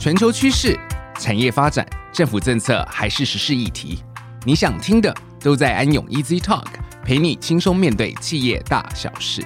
全球趋势、产业发展、政府政策还是时事议题，你想听的都在安永 Easy Talk，陪你轻松面对企业大小事。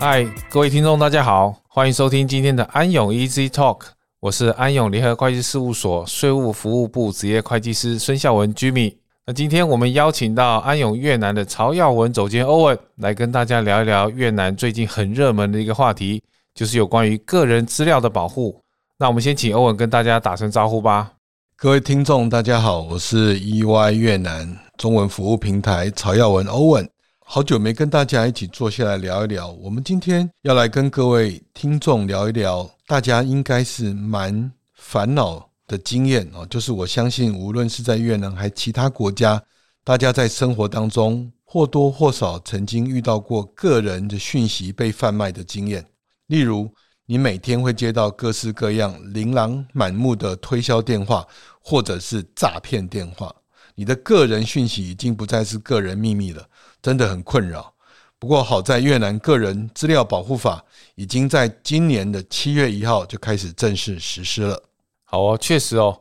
嗨，各位听众，大家好，欢迎收听今天的安永 Easy Talk，我是安永联合会计事务所税务服务部职业会计师孙孝文 Jimmy。那今天我们邀请到安永越南的曹耀文总监 Owen 来跟大家聊一聊越南最近很热门的一个话题，就是有关于个人资料的保护。那我们先请 Owen 跟大家打声招呼吧。各位听众，大家好，我是 EY 越南中文服务平台曹耀文 Owen。好久没跟大家一起坐下来聊一聊，我们今天要来跟各位听众聊一聊，大家应该是蛮烦恼的经验哦，就是我相信，无论是在越南还其他国家，大家在生活当中或多或少曾经遇到过个人的讯息被贩卖的经验。例如，你每天会接到各式各样琳琅满目的推销电话，或者是诈骗电话，你的个人讯息已经不再是个人秘密了，真的很困扰。不过好在越南个人资料保护法已经在今年的七月一号就开始正式实施了。好哦，确实哦，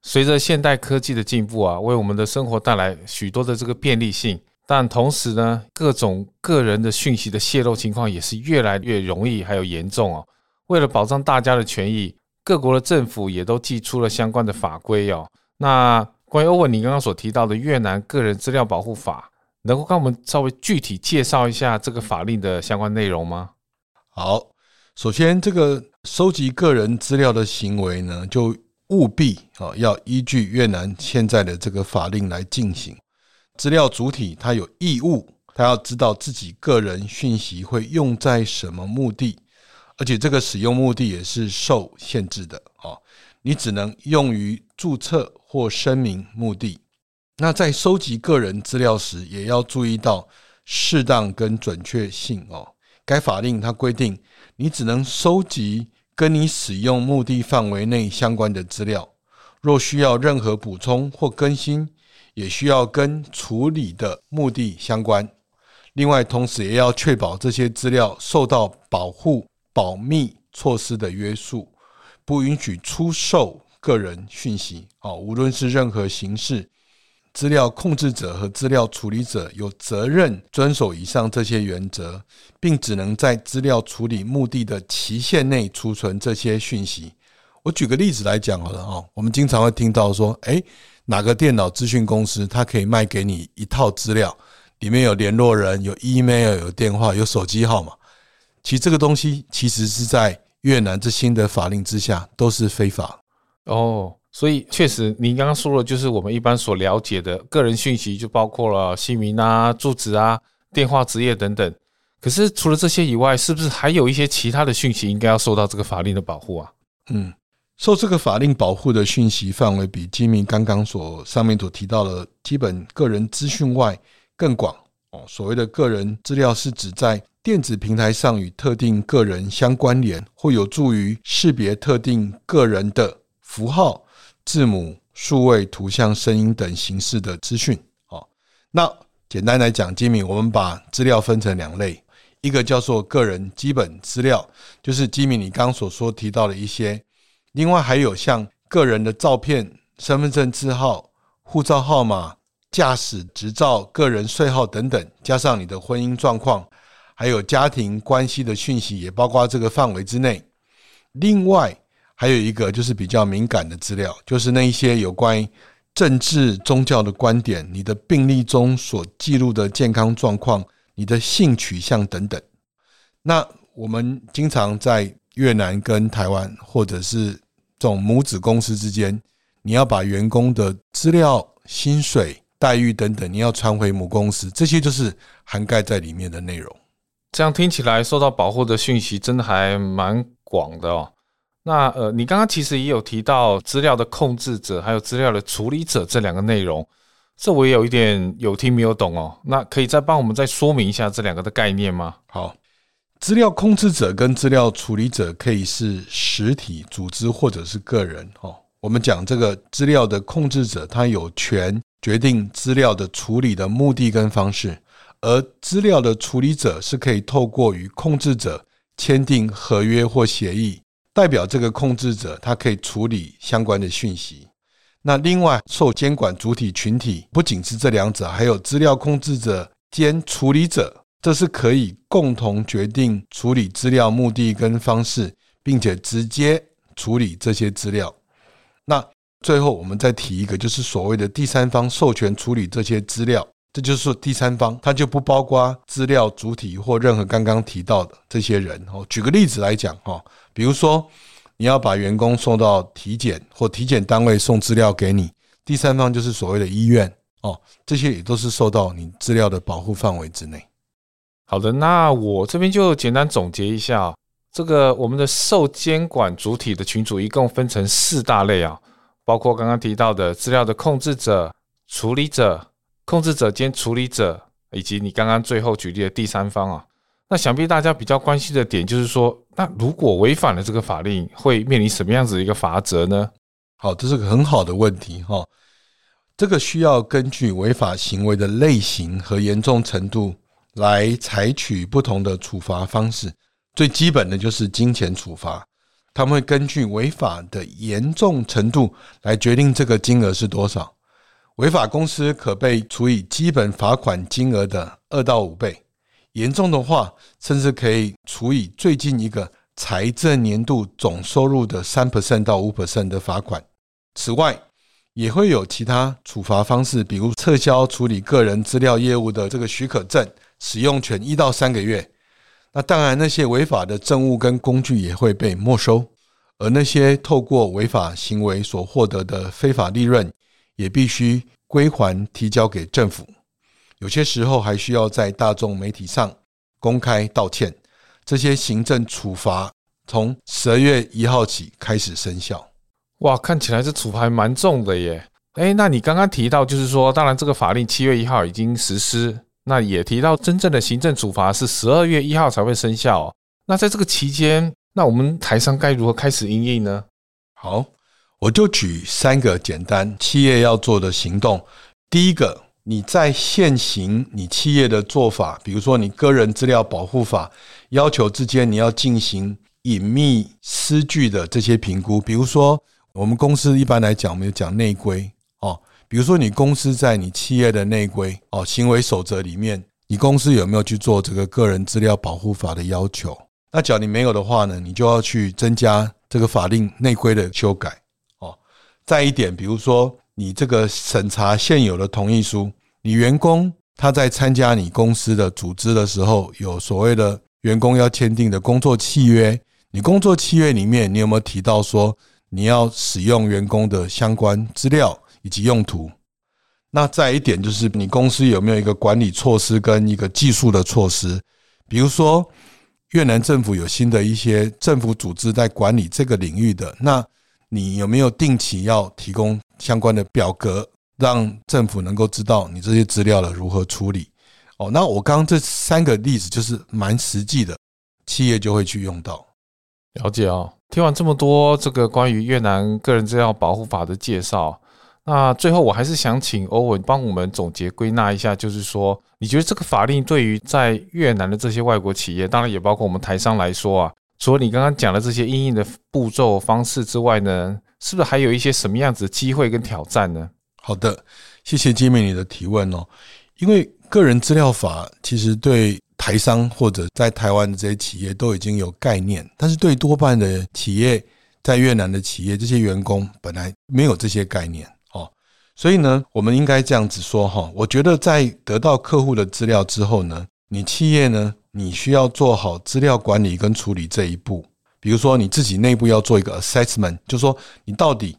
随着现代科技的进步啊，为我们的生活带来许多的这个便利性，但同时呢，各种个人的讯息的泄露情况也是越来越容易，还有严重哦。为了保障大家的权益，各国的政府也都祭出了相关的法规哦。那关于欧文你刚刚所提到的越南个人资料保护法，能够跟我们稍微具体介绍一下这个法令的相关内容吗？好。首先，这个收集个人资料的行为呢，就务必啊要依据越南现在的这个法令来进行。资料主体他有义务，他要知道自己个人讯息会用在什么目的，而且这个使用目的也是受限制的啊。你只能用于注册或声明目的。那在收集个人资料时，也要注意到适当跟准确性哦。该法令它规定，你只能收集跟你使用目的范围内相关的资料。若需要任何补充或更新，也需要跟处理的目的相关。另外，同时也要确保这些资料受到保护保密措施的约束，不允许出售个人讯息。啊，无论是任何形式。资料控制者和资料处理者有责任遵守以上这些原则，并只能在资料处理目的的期限内储存这些讯息。我举个例子来讲好了哈，我们经常会听到说，诶，哪个电脑资讯公司它可以卖给你一套资料，里面有联络人、有 email、有电话、有手机号码。其实这个东西其实是在越南这新的法令之下都是非法哦。所以，确实，您刚刚说的，就是我们一般所了解的个人讯息，就包括了姓名啊、住址啊、电话、职业等等。可是，除了这些以外，是不是还有一些其他的讯息应该要受到这个法令的保护啊？嗯，受这个法令保护的讯息范围比基民刚刚所上面所提到的基本个人资讯外更广哦。所谓的个人资料，是指在电子平台上与特定个人相关联，或有助于识别特定个人的符号。字母、数位、图像、声音等形式的资讯。好，那简单来讲，基民，我们把资料分成两类，一个叫做个人基本资料，就是基民你刚所说提到的一些；另外还有像个人的照片、身份证字号、护照号码、驾驶执照、个人税号等等，加上你的婚姻状况，还有家庭关系的讯息，也包括这个范围之内。另外。还有一个就是比较敏感的资料，就是那一些有关政治、宗教的观点，你的病历中所记录的健康状况，你的性取向等等。那我们经常在越南跟台湾，或者是这种母子公司之间，你要把员工的资料、薪水、待遇等等，你要传回母公司，这些就是涵盖在里面的内容。这样听起来，受到保护的讯息真的还蛮广的哦。那呃，你刚刚其实也有提到资料的控制者，还有资料的处理者这两个内容，这我也有一点有听没有懂哦。那可以再帮我们再说明一下这两个的概念吗？好，资料控制者跟资料处理者可以是实体、组织或者是个人哦。我们讲这个资料的控制者，他有权决定资料的处理的目的跟方式，而资料的处理者是可以透过与控制者签订合约或协议，代表这个控制者，他可以处理相关的讯息。那另外，受监管主体群体不仅是这两者，还有资料控制者兼处理者，这是可以共同决定处理资料目的跟方式，并且直接处理这些资料。那最后，我们再提一个，就是所谓的第三方授权处理这些资料。这就是第三方，它就不包括资料主体或任何刚刚提到的这些人哦。举个例子来讲哈，比如说你要把员工送到体检或体检单位送资料给你，第三方就是所谓的医院哦，这些也都是受到你资料的保护范围之内。好的，那我这边就简单总结一下，这个我们的受监管主体的群组一共分成四大类啊，包括刚刚提到的资料的控制者、处理者。控制者兼处理者，以及你刚刚最后举例的第三方啊，那想必大家比较关心的点就是说，那如果违反了这个法令，会面临什么样子的一个罚则呢？好，这是个很好的问题哈。这个需要根据违法行为的类型和严重程度来采取不同的处罚方式。最基本的就是金钱处罚，他们会根据违法的严重程度来决定这个金额是多少。违法公司可被处以基本罚款金额的二到五倍，严重的话，甚至可以处以最近一个财政年度总收入的三 percent 到五 percent 的罚款。此外，也会有其他处罚方式，比如撤销处理个人资料业务的这个许可证，使用权一到三个月。那当然，那些违法的证物跟工具也会被没收，而那些透过违法行为所获得的非法利润。也必须归还提交给政府，有些时候还需要在大众媒体上公开道歉。这些行政处罚从十二月一号起开始生效。哇，看起来这处罚还蛮重的耶！诶，那你刚刚提到，就是说，当然这个法令七月一号已经实施，那也提到真正的行政处罚是十二月一号才会生效。那在这个期间，那我们台商该如何开始营运呢？好。我就举三个简单企业要做的行动。第一个，你在现行你企业的做法，比如说你个人资料保护法要求之间，你要进行隐秘失据的这些评估。比如说，我们公司一般来讲，我们讲内规哦。比如说，你公司在你企业的内规哦行为守则里面，你公司有没有去做这个个人资料保护法的要求？那假如你没有的话呢，你就要去增加这个法令内规的修改。再一点，比如说你这个审查现有的同意书，你员工他在参加你公司的组织的时候，有所谓的员工要签订的工作契约，你工作契约里面你有没有提到说你要使用员工的相关资料以及用途？那再一点就是你公司有没有一个管理措施跟一个技术的措施？比如说越南政府有新的一些政府组织在管理这个领域的那。你有没有定期要提供相关的表格，让政府能够知道你这些资料的如何处理？哦，那我刚刚这三个例子就是蛮实际的，企业就会去用到。了解哦，听完这么多这个关于越南个人资料保护法的介绍，那最后我还是想请欧文帮我们总结归纳一下，就是说，你觉得这个法令对于在越南的这些外国企业，当然也包括我们台商来说啊。除了你刚刚讲的这些应用的步骤方式之外呢，是不是还有一些什么样子的机会跟挑战呢？好的，谢谢金明你的提问哦。因为个人资料法其实对台商或者在台湾的这些企业都已经有概念，但是对多半的企业在越南的企业，这些员工本来没有这些概念哦。所以呢，我们应该这样子说哈，我觉得在得到客户的资料之后呢，你企业呢，你需要做好资料管理跟处理这一步，比如说你自己内部要做一个 assessment，就说你到底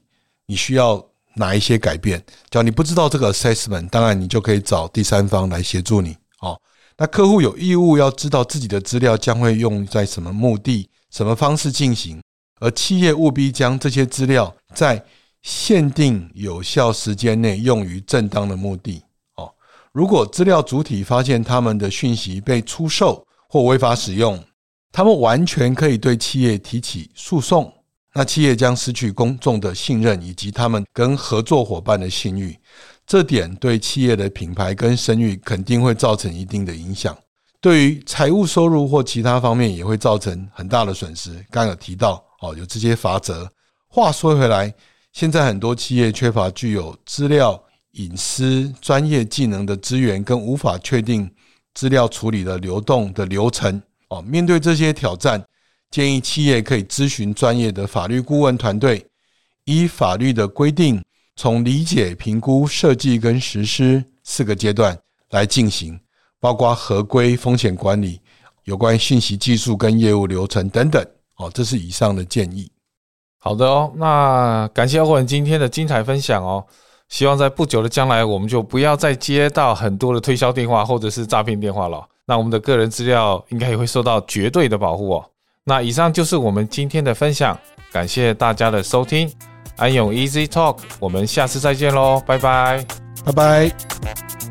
你需要哪一些改变。假如你不知道这个 assessment，当然你就可以找第三方来协助你。哦，那客户有义务要知道自己的资料将会用在什么目的、什么方式进行，而企业务必将这些资料在限定有效时间内用于正当的目的。哦，如果资料主体发现他们的讯息被出售，或违法使用，他们完全可以对企业提起诉讼。那企业将失去公众的信任，以及他们跟合作伙伴的信誉。这点对企业的品牌跟声誉肯定会造成一定的影响，对于财务收入或其他方面也会造成很大的损失。刚有提到哦，有这些法则。话说回来，现在很多企业缺乏具有资料隐私专业技能的资源，跟无法确定资料处理的流动的流程。哦，面对这些挑战，建议企业可以咨询专业的法律顾问团队，依法律的规定，从理解、评估、设计跟实施四个阶段来进行，包括合规、风险管理、有关信息技术跟业务流程等等。哦，这是以上的建议。好的哦，那感谢欧文今天的精彩分享哦。希望在不久的将来，我们就不要再接到很多的推销电话或者是诈骗电话了。那我们的个人资料应该也会受到绝对的保护哦。那以上就是我们今天的分享，感谢大家的收听，安永 Easy Talk，我们下次再见喽，拜拜，拜拜。